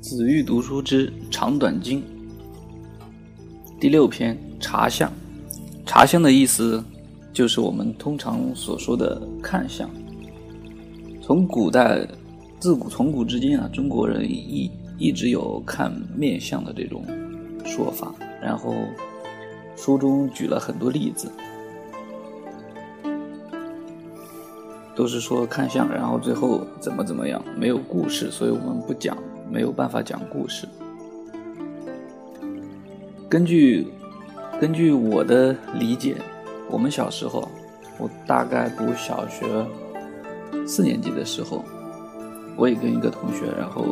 子欲读书之长短经第六篇茶相。茶相的意思就是我们通常所说的看相。从古代自古从古至今啊，中国人一一直有看面相的这种说法。然后书中举了很多例子。都是说看相，然后最后怎么怎么样，没有故事，所以我们不讲，没有办法讲故事。根据根据我的理解，我们小时候，我大概读小学四年级的时候，我也跟一个同学，然后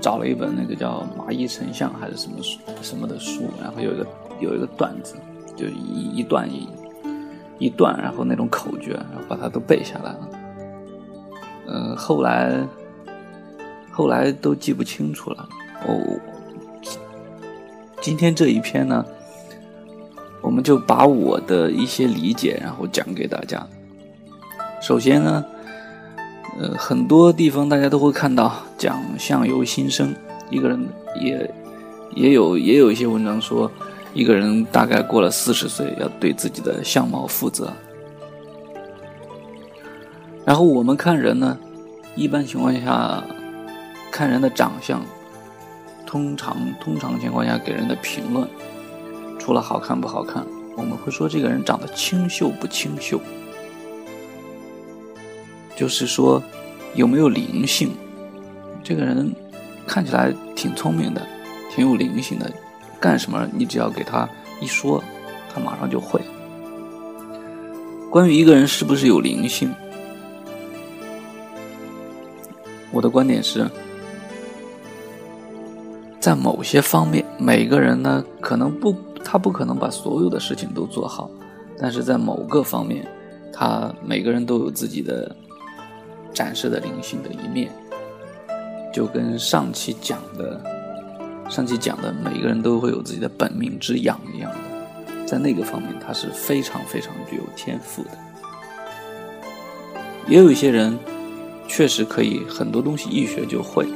找了一本那个叫《麻衣丞相》还是什么书什么的书，然后有一个有一个段子，就一一段一。一段，然后那种口诀，然后把它都背下来了。嗯，后来后来都记不清楚了。哦，今天这一篇呢，我们就把我的一些理解，然后讲给大家。首先呢，呃，很多地方大家都会看到讲相由心生，一个人也也有也有一些文章说。一个人大概过了四十岁，要对自己的相貌负责。然后我们看人呢，一般情况下看人的长相，通常通常情况下给人的评论，除了好看不好看，我们会说这个人长得清秀不清秀，就是说有没有灵性。这个人看起来挺聪明的，挺有灵性的。干什么？你只要给他一说，他马上就会。关于一个人是不是有灵性，我的观点是，在某些方面，每个人呢可能不，他不可能把所有的事情都做好，但是在某个方面，他每个人都有自己的展示的灵性的一面，就跟上期讲的。上期讲的每个人都会有自己的本命之养一样的，在那个方面他是非常非常具有天赋的。也有一些人确实可以很多东西一学就会，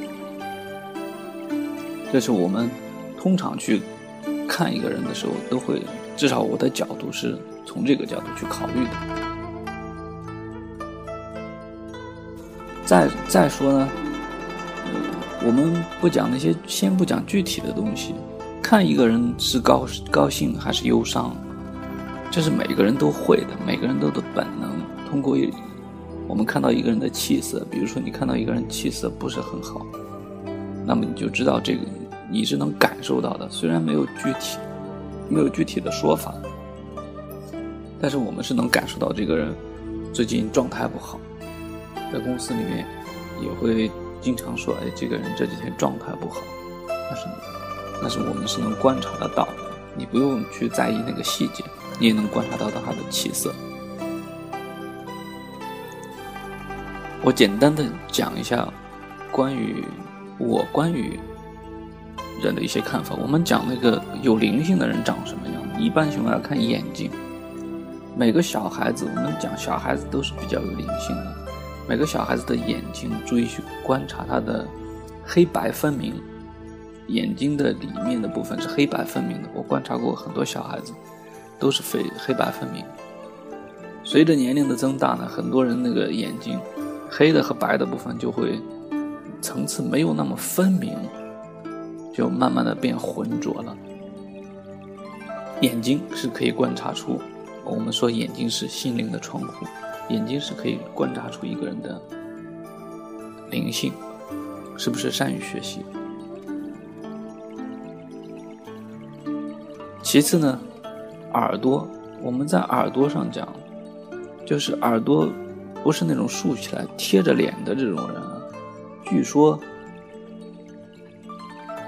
这是我们通常去看一个人的时候都会，至少我的角度是从这个角度去考虑的。再再说呢。我们不讲那些，先不讲具体的东西，看一个人是高高兴还是忧伤，这是每个人都会的，每个人都的本能。通过，我们看到一个人的气色，比如说你看到一个人气色不是很好，那么你就知道这个你是能感受到的，虽然没有具体，没有具体的说法，但是我们是能感受到这个人最近状态不好，在公司里面也会。经常说，哎，这个人这几天状态不好，但是，但是我们是能观察得到的。你不用去在意那个细节，你也能观察到他的气色。我简单的讲一下关于我关于人的一些看法。我们讲那个有灵性的人长什么样？一般情况下看眼睛。每个小孩子，我们讲小孩子都是比较有灵性的。每个小孩子的眼睛，注意去观察他的黑白分明，眼睛的里面的部分是黑白分明的。我观察过很多小孩子，都是非黑白分明。随着年龄的增大呢，很多人那个眼睛黑的和白的部分就会层次没有那么分明，就慢慢的变浑浊了。眼睛是可以观察出，我们说眼睛是心灵的窗户。眼睛是可以观察出一个人的灵性，是不是善于学习。其次呢，耳朵，我们在耳朵上讲，就是耳朵不是那种竖起来贴着脸的这种人啊。据说，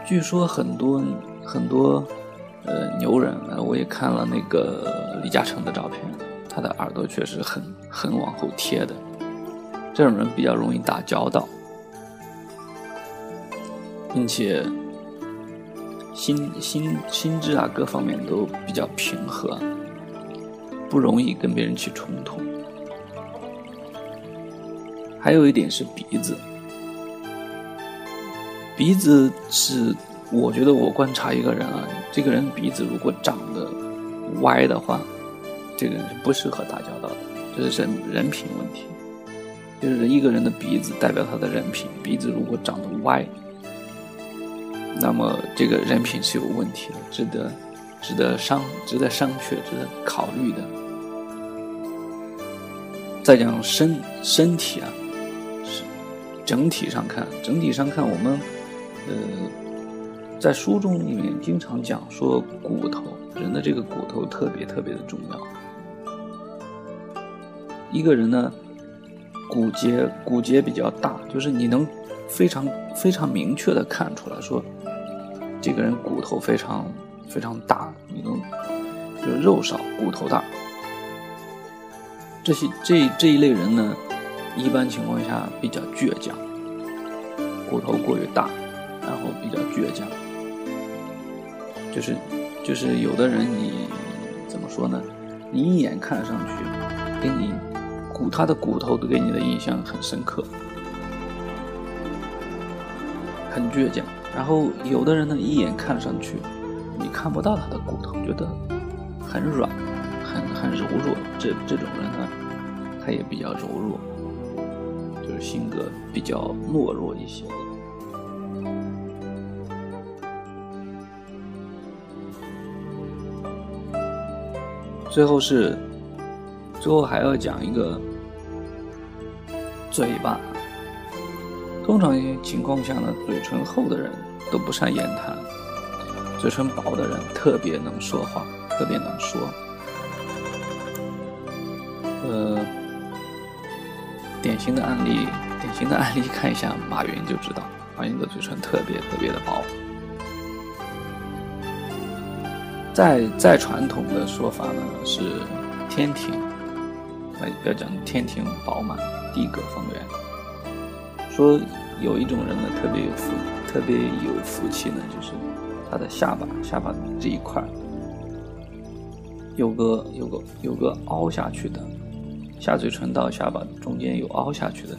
据说很多很多呃牛人，我也看了那个李嘉诚的照片。他的耳朵确实很很往后贴的，这种人比较容易打交道，并且心心心智啊各方面都比较平和，不容易跟别人起冲突。还有一点是鼻子，鼻子是，我觉得我观察一个人啊，这个人鼻子如果长得歪的话，这个人是不适合打交道的，这是人人品问题。就是一个人的鼻子代表他的人品，鼻子如果长得歪，那么这个人品是有问题的，值得值得商值得商榷，值得考虑的。再讲身身体啊，是整体上看，整体上看，我们呃在书中里面经常讲说骨头，人的这个骨头特别特别的重要。一个人呢。骨节骨节比较大，就是你能非常非常明确的看出来说，这个人骨头非常非常大，你能就肉少骨头大。这些这这一类人呢，一般情况下比较倔强，骨头过于大，然后比较倔强，就是就是有的人你怎么说呢？你一眼看上去跟你。骨，他的骨头都给你的印象很深刻，很倔强。然后有的人呢，一眼看上去，你看不到他的骨头，觉得很软，很很柔弱。这这种人呢，他也比较柔弱，就是性格比较懦弱一些。最后是。最后还要讲一个嘴巴。通常情况下呢，嘴唇厚的人都不善言谈，嘴唇薄的人特别能说话，特别能说。呃，典型的案例，典型的案例，看一下马云就知道，马云的嘴唇特别特别的薄。再再传统的说法呢是天庭。要讲天庭饱满，地阁方圆。说有一种人呢，特别有福，特别有福气呢，就是他的下巴，下巴这一块有个有个有个凹下去的，下嘴唇到下巴中间有凹下去的。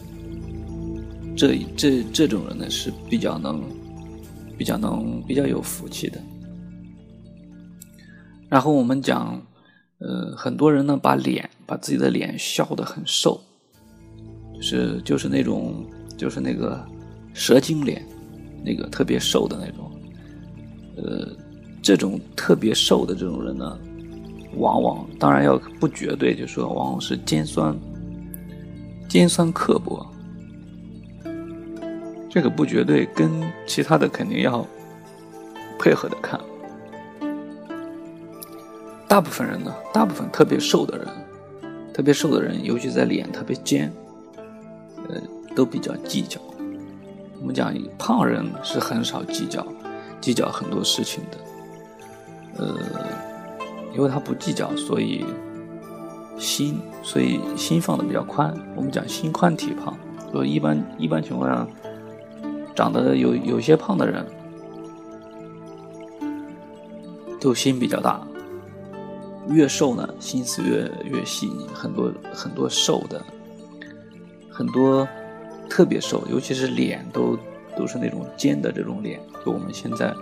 这这这种人呢是比较能，比较能比较有福气的。然后我们讲。呃，很多人呢把脸把自己的脸削得很瘦，就是就是那种就是那个蛇精脸，那个特别瘦的那种。呃，这种特别瘦的这种人呢，往往当然要不绝对，就说往往是尖酸尖酸刻薄。这个不绝对，跟其他的肯定要配合的看。大部分人呢，大部分特别瘦的人，特别瘦的人，尤其在脸特别尖，呃，都比较计较。我们讲胖人是很少计较，计较很多事情的，呃，因为他不计较，所以心，所以心放的比较宽。我们讲心宽体胖，说一般一般情况下，长得有有些胖的人，都心比较大。越瘦呢，心思越越细腻。很多很多瘦的，很多特别瘦，尤其是脸都都是那种尖的这种脸，就我们现在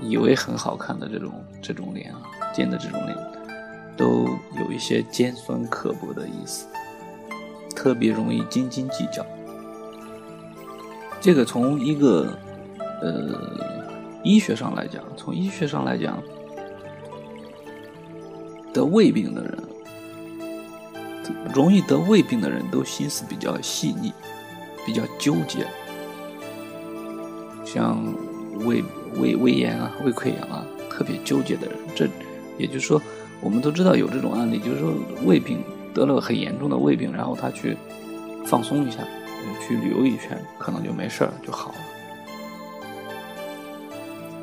以为很好看的这种这种脸啊，尖的这种脸，都有一些尖酸刻薄的意思，特别容易斤斤计较。这个从一个呃医学上来讲，从医学上来讲。得胃病的人，容易得胃病的人都心思比较细腻，比较纠结。像胃胃胃炎啊、胃溃疡啊，特别纠结的人，这也就是说，我们都知道有这种案例，就是说胃病得了很严重的胃病，然后他去放松一下，去旅游一圈，可能就没事儿就好了。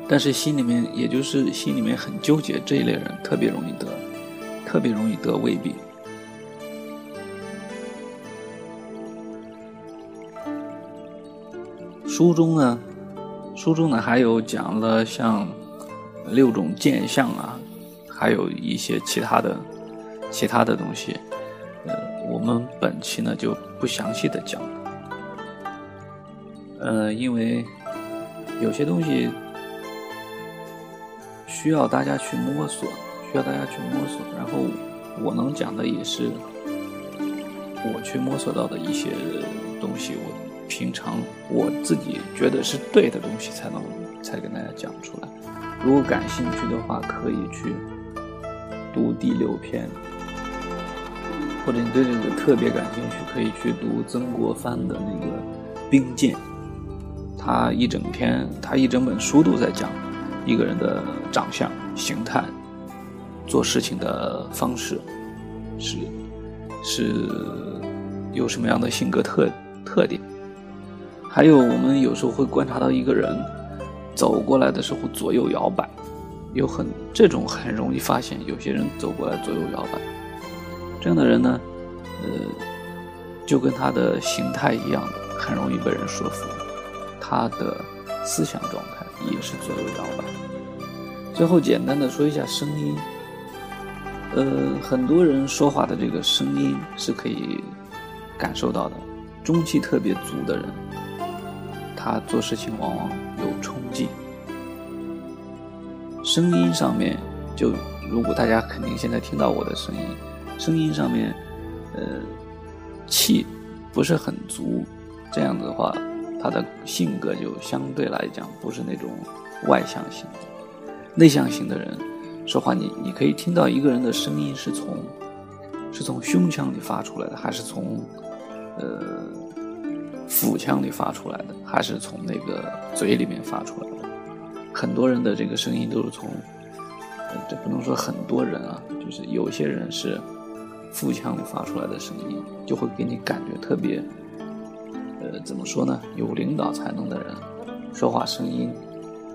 但是心里面，也就是心里面很纠结这一类人，特别容易得。特别容易得胃病。书中呢，书中呢还有讲了像六种见相啊，还有一些其他的其他的东西，呃，我们本期呢就不详细的讲，呃，因为有些东西需要大家去摸索，要大家去摸索。然后我能讲的也是我去摸索到的一些东西，我平常我自己觉得是对的东西才能才跟大家讲出来。如果感兴趣的话，可以去读第六篇，或者你对这个特别感兴趣，可以去读曾国藩的那个《兵谏》。他一整篇，他一整本书都在讲一个人的长相、形态、做事情的方式，是是有什么样的性格特特点。还有，我们有时候会观察到一个人走过来的时候左右摇摆，有很这种很容易发现，有些人走过来左右摇摆，这样的人呢，呃，就跟他的形态一样的，很容易被人说服。他的思想状态也是左右摇摆。最后简单的说一下声音，呃，很多人说话的这个声音是可以感受到的。中气特别足的人，他做事情往往有冲劲。声音上面，就如果大家肯定现在听到我的声音，声音上面，呃，气不是很足，这样子的话。他的性格就相对来讲不是那种外向型的，内向型的人说话，你你可以听到一个人的声音是从是从胸腔里发出来的，还是从呃腹腔里发出来的，还是从那个嘴里面发出来的？很多人的这个声音都是从，呃这不能说很多人啊，就是有些人是腹腔里发出来的声音，就会给你感觉特别。呃，怎么说呢？有领导才能的人，说话声音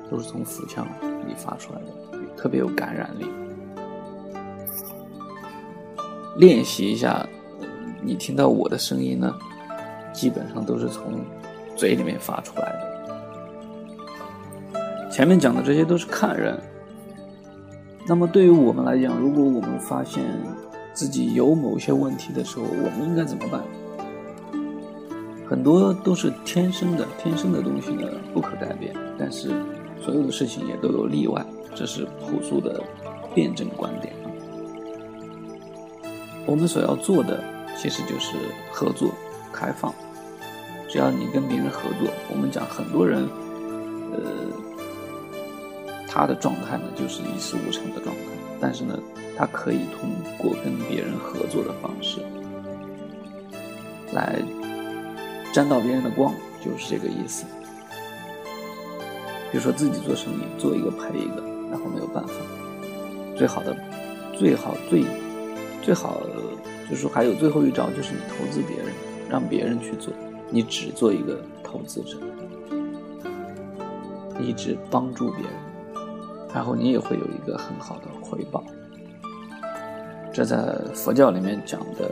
都是从腹腔里发出来的，特别有感染力。练习一下，你听到我的声音呢，基本上都是从嘴里面发出来的。前面讲的这些都是看人。那么对于我们来讲，如果我们发现自己有某些问题的时候，我们应该怎么办？很多都是天生的，天生的东西呢不可改变。但是，所有的事情也都有例外，这是朴素的辩证观点。我们所要做的其实就是合作、开放。只要你跟别人合作，我们讲很多人，呃，他的状态呢就是一事无成的状态。但是呢，他可以通过跟别人合作的方式来。沾到别人的光，就是这个意思。比如说自己做生意，做一个赔一个，然后没有办法。最好的，最好最最好，就是说还有最后一招，就是你投资别人，让别人去做，你只做一个投资者，一直帮助别人，然后你也会有一个很好的回报。这在佛教里面讲的，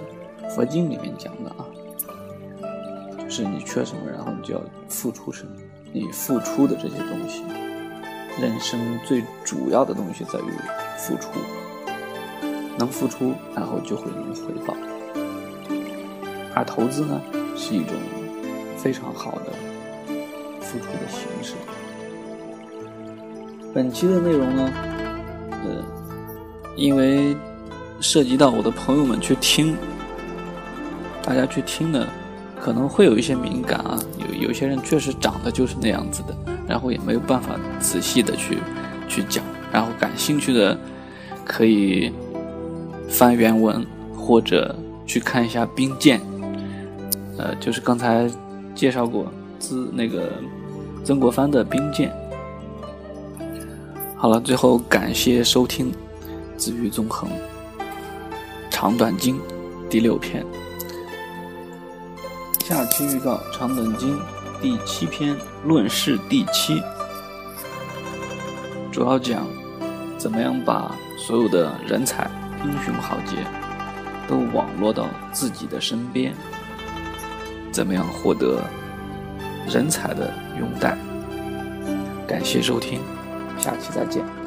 佛经里面讲的啊。是你缺什么，然后你就要付出什么。你付出的这些东西，人生最主要的东西在于付出。能付出，然后就会有回报。而投资呢，是一种非常好的付出的形式。本期的内容呢，呃，因为涉及到我的朋友们去听，大家去听呢。可能会有一些敏感啊，有些人确实长得就是那样子的，然后也没有办法仔细的去去讲，然后感兴趣的可以翻原文或者去看一下《兵谏》，呃，就是刚才介绍过自那个曾国藩的《兵谏》。好了，最后感谢收听《子欲纵横长短经》第六篇。下期预告《长短经》第七篇论事第七，主要讲怎么样把所有的人才、英雄豪杰都网络到自己的身边，怎么样获得人才的拥戴。感谢收听，下期再见。